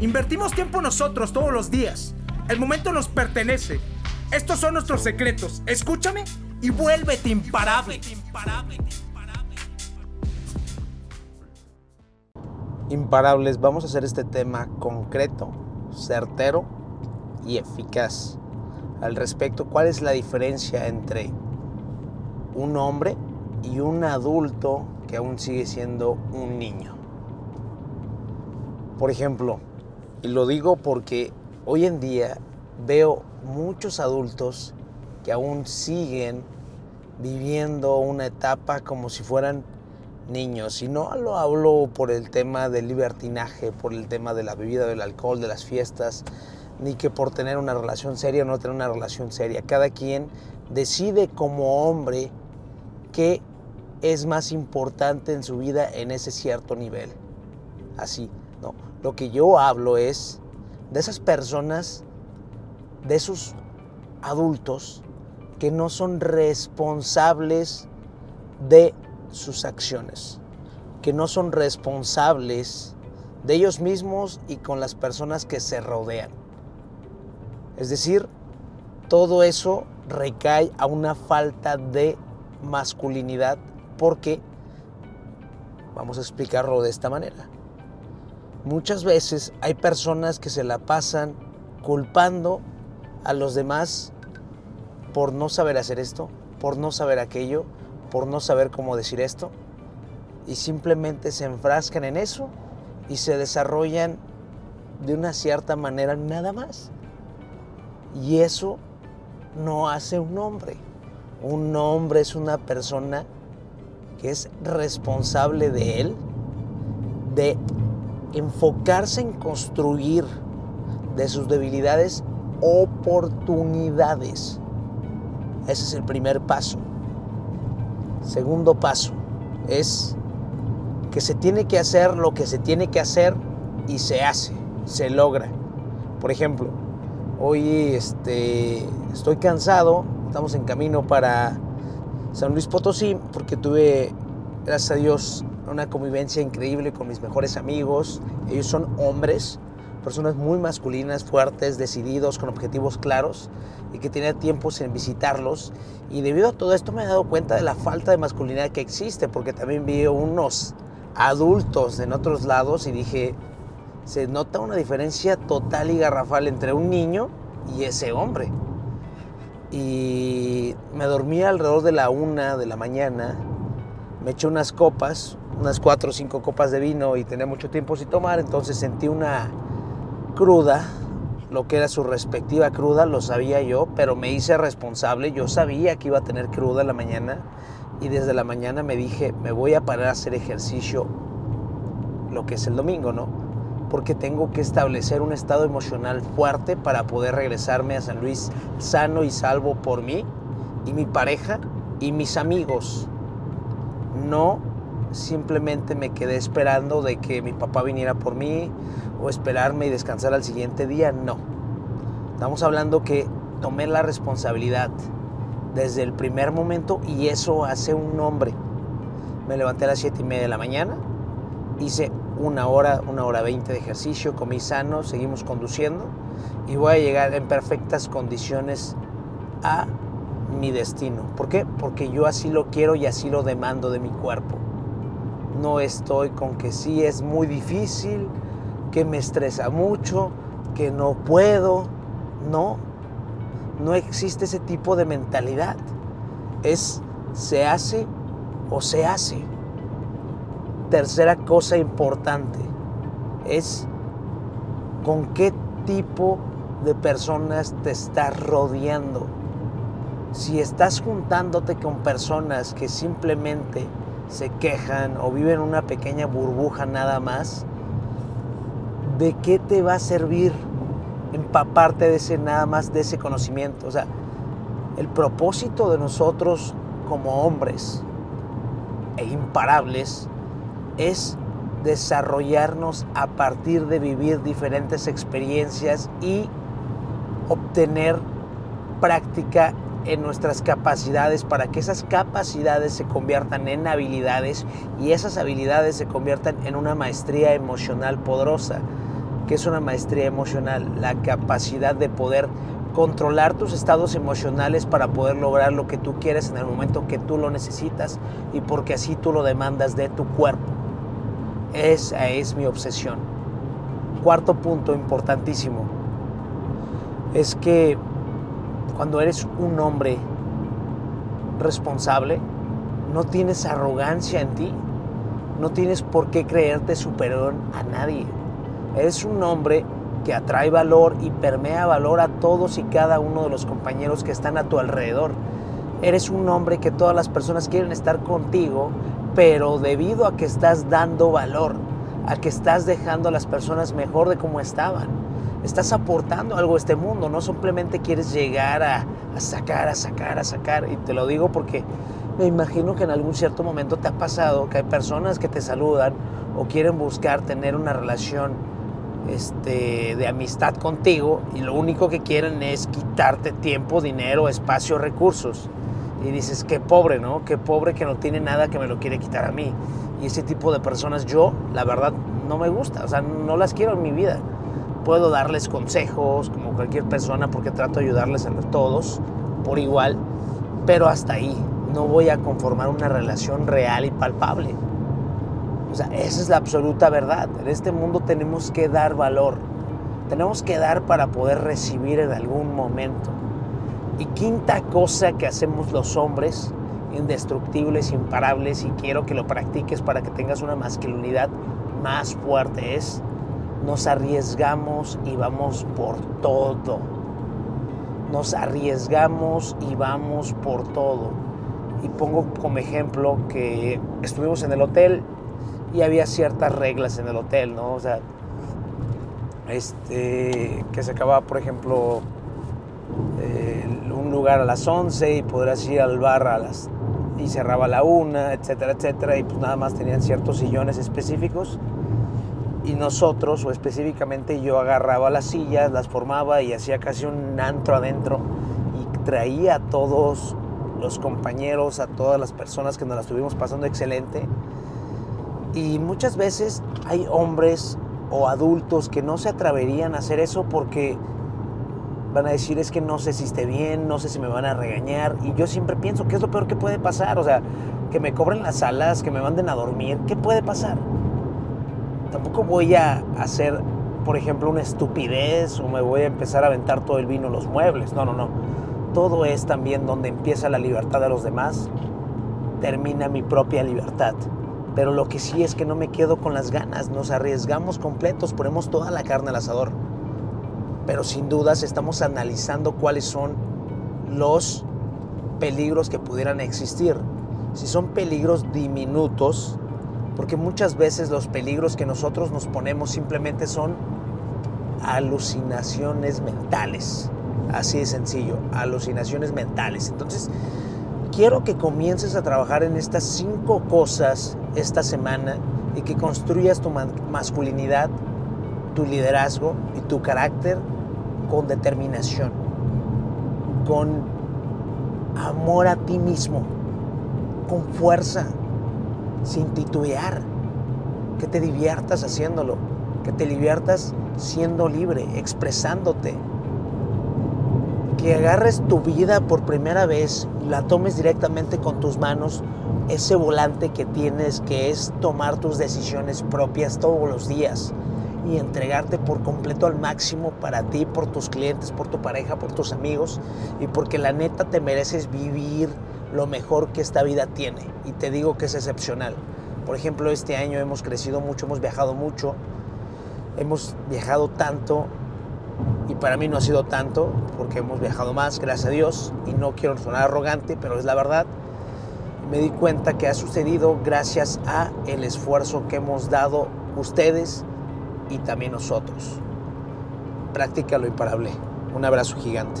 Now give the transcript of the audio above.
Invertimos tiempo nosotros todos los días. El momento nos pertenece. Estos son nuestros secretos. Escúchame y vuélvete imparable. Imparables, vamos a hacer este tema concreto, certero y eficaz. Al respecto, ¿cuál es la diferencia entre un hombre y un adulto que aún sigue siendo un niño? Por ejemplo, y lo digo porque hoy en día veo muchos adultos que aún siguen viviendo una etapa como si fueran niños. Y no lo hablo por el tema del libertinaje, por el tema de la bebida, del alcohol, de las fiestas, ni que por tener una relación seria o no tener una relación seria. Cada quien decide como hombre qué es más importante en su vida en ese cierto nivel. Así, ¿no? Lo que yo hablo es de esas personas, de esos adultos que no son responsables de sus acciones, que no son responsables de ellos mismos y con las personas que se rodean. Es decir, todo eso recae a una falta de masculinidad porque, vamos a explicarlo de esta manera, muchas veces hay personas que se la pasan culpando a los demás por no saber hacer esto, por no saber aquello, por no saber cómo decir esto, y simplemente se enfrascan en eso y se desarrollan de una cierta manera nada más. Y eso no hace un hombre. Un hombre es una persona que es responsable de él, de enfocarse en construir de sus debilidades oportunidades. Ese es el primer paso. Segundo paso es que se tiene que hacer lo que se tiene que hacer y se hace, se logra. Por ejemplo, hoy este, estoy cansado, estamos en camino para San Luis Potosí porque tuve, gracias a Dios, una convivencia increíble con mis mejores amigos. Ellos son hombres, personas muy masculinas, fuertes, decididos, con objetivos claros y que tenía tiempo sin visitarlos. Y debido a todo esto me he dado cuenta de la falta de masculinidad que existe, porque también vi unos adultos en otros lados y dije, se nota una diferencia total y garrafal entre un niño y ese hombre. Y me dormí alrededor de la una de la mañana, me eché unas copas, unas cuatro o cinco copas de vino y tenía mucho tiempo sin tomar, entonces sentí una cruda, lo que era su respectiva cruda, lo sabía yo, pero me hice responsable, yo sabía que iba a tener cruda la mañana y desde la mañana me dije, me voy a parar a hacer ejercicio lo que es el domingo, ¿no? Porque tengo que establecer un estado emocional fuerte para poder regresarme a San Luis sano y salvo por mí y mi pareja y mis amigos. No simplemente me quedé esperando de que mi papá viniera por mí o esperarme y descansar al siguiente día, no. Estamos hablando que tomé la responsabilidad desde el primer momento y eso hace un hombre. Me levanté a las 7 y media de la mañana, hice una hora, una hora 20 de ejercicio, comí sano, seguimos conduciendo y voy a llegar en perfectas condiciones a mi destino. ¿Por qué? Porque yo así lo quiero y así lo demando de mi cuerpo. No estoy con que sí es muy difícil, que me estresa mucho, que no puedo. No, no existe ese tipo de mentalidad. Es se hace o se hace. Tercera cosa importante es con qué tipo de personas te estás rodeando. Si estás juntándote con personas que simplemente se quejan o viven una pequeña burbuja nada más, ¿de qué te va a servir empaparte de ese nada más de ese conocimiento? O sea, el propósito de nosotros como hombres e imparables es desarrollarnos a partir de vivir diferentes experiencias y obtener práctica en nuestras capacidades para que esas capacidades se conviertan en habilidades y esas habilidades se conviertan en una maestría emocional poderosa. que es una maestría emocional? La capacidad de poder controlar tus estados emocionales para poder lograr lo que tú quieres en el momento que tú lo necesitas y porque así tú lo demandas de tu cuerpo. Esa es mi obsesión. Cuarto punto importantísimo es que cuando eres un hombre responsable, no tienes arrogancia en ti, no tienes por qué creerte superior a nadie. Eres un hombre que atrae valor y permea valor a todos y cada uno de los compañeros que están a tu alrededor. Eres un hombre que todas las personas quieren estar contigo, pero debido a que estás dando valor, a que estás dejando a las personas mejor de como estaban, estás aportando algo a este mundo, no simplemente quieres llegar a, sacar, a sacar, a sacar. Y te lo digo porque me imagino que en algún cierto momento te ha pasado que hay personas que te saludan o quieren buscar tener una relación este, de amistad contigo y lo único que quieren es quitarte tiempo, dinero, espacio, recursos. Y dices, qué pobre, ¿no? Qué pobre que no tiene nada que me lo quiere quitar a mí. Y ese tipo de personas yo, la verdad, no me gusta, o sea, no las quiero en mi vida. Puedo darles consejos como cualquier persona porque trato de ayudarles a todos por igual, pero hasta ahí. No voy a conformar una relación real y palpable. O sea, esa es la absoluta verdad. En este mundo tenemos que dar valor. Tenemos que dar para poder recibir en algún momento. Y quinta cosa que hacemos los hombres, indestructibles, imparables, y quiero que lo practiques para que tengas una masculinidad más fuerte, es nos arriesgamos y vamos por todo. Nos arriesgamos y vamos por todo. Y pongo como ejemplo que estuvimos en el hotel y había ciertas reglas en el hotel, ¿no? O sea, este, que se acababa, por ejemplo, un lugar a las 11 y podrás ir al bar a las y cerraba a la una, etcétera, etcétera, y pues nada más tenían ciertos sillones específicos y nosotros, o específicamente yo agarraba las sillas, las formaba y hacía casi un antro adentro y traía a todos los compañeros, a todas las personas que nos la estuvimos pasando excelente. Y muchas veces hay hombres o adultos que no se atreverían a hacer eso porque van a decir es que no sé si esté bien, no sé si me van a regañar. Y yo siempre pienso, ¿qué es lo peor que puede pasar? O sea, que me cobren las alas, que me manden a dormir, ¿qué puede pasar? Tampoco voy a hacer, por ejemplo, una estupidez o me voy a empezar a aventar todo el vino en los muebles. No, no, no. Todo es también donde empieza la libertad de los demás, termina mi propia libertad. Pero lo que sí es que no me quedo con las ganas, nos arriesgamos completos, ponemos toda la carne al asador. Pero sin dudas estamos analizando cuáles son los peligros que pudieran existir. Si son peligros diminutos, porque muchas veces los peligros que nosotros nos ponemos simplemente son alucinaciones mentales. Así de sencillo, alucinaciones mentales. Entonces, quiero que comiences a trabajar en estas cinco cosas esta semana y que construyas tu masculinidad, tu liderazgo y tu carácter con determinación, con amor a ti mismo, con fuerza, sin titubear, que te diviertas haciéndolo, que te diviertas siendo libre, expresándote, que agarres tu vida por primera vez, la tomes directamente con tus manos, ese volante que tienes que es tomar tus decisiones propias todos los días y entregarte por completo al máximo para ti, por tus clientes, por tu pareja, por tus amigos y porque la neta te mereces vivir lo mejor que esta vida tiene y te digo que es excepcional. Por ejemplo, este año hemos crecido mucho, hemos viajado mucho, hemos viajado tanto y para mí no ha sido tanto porque hemos viajado más, gracias a Dios, y no quiero sonar arrogante, pero es la verdad. Me di cuenta que ha sucedido gracias a el esfuerzo que hemos dado ustedes y también nosotros. Practica lo imparable. Un abrazo gigante.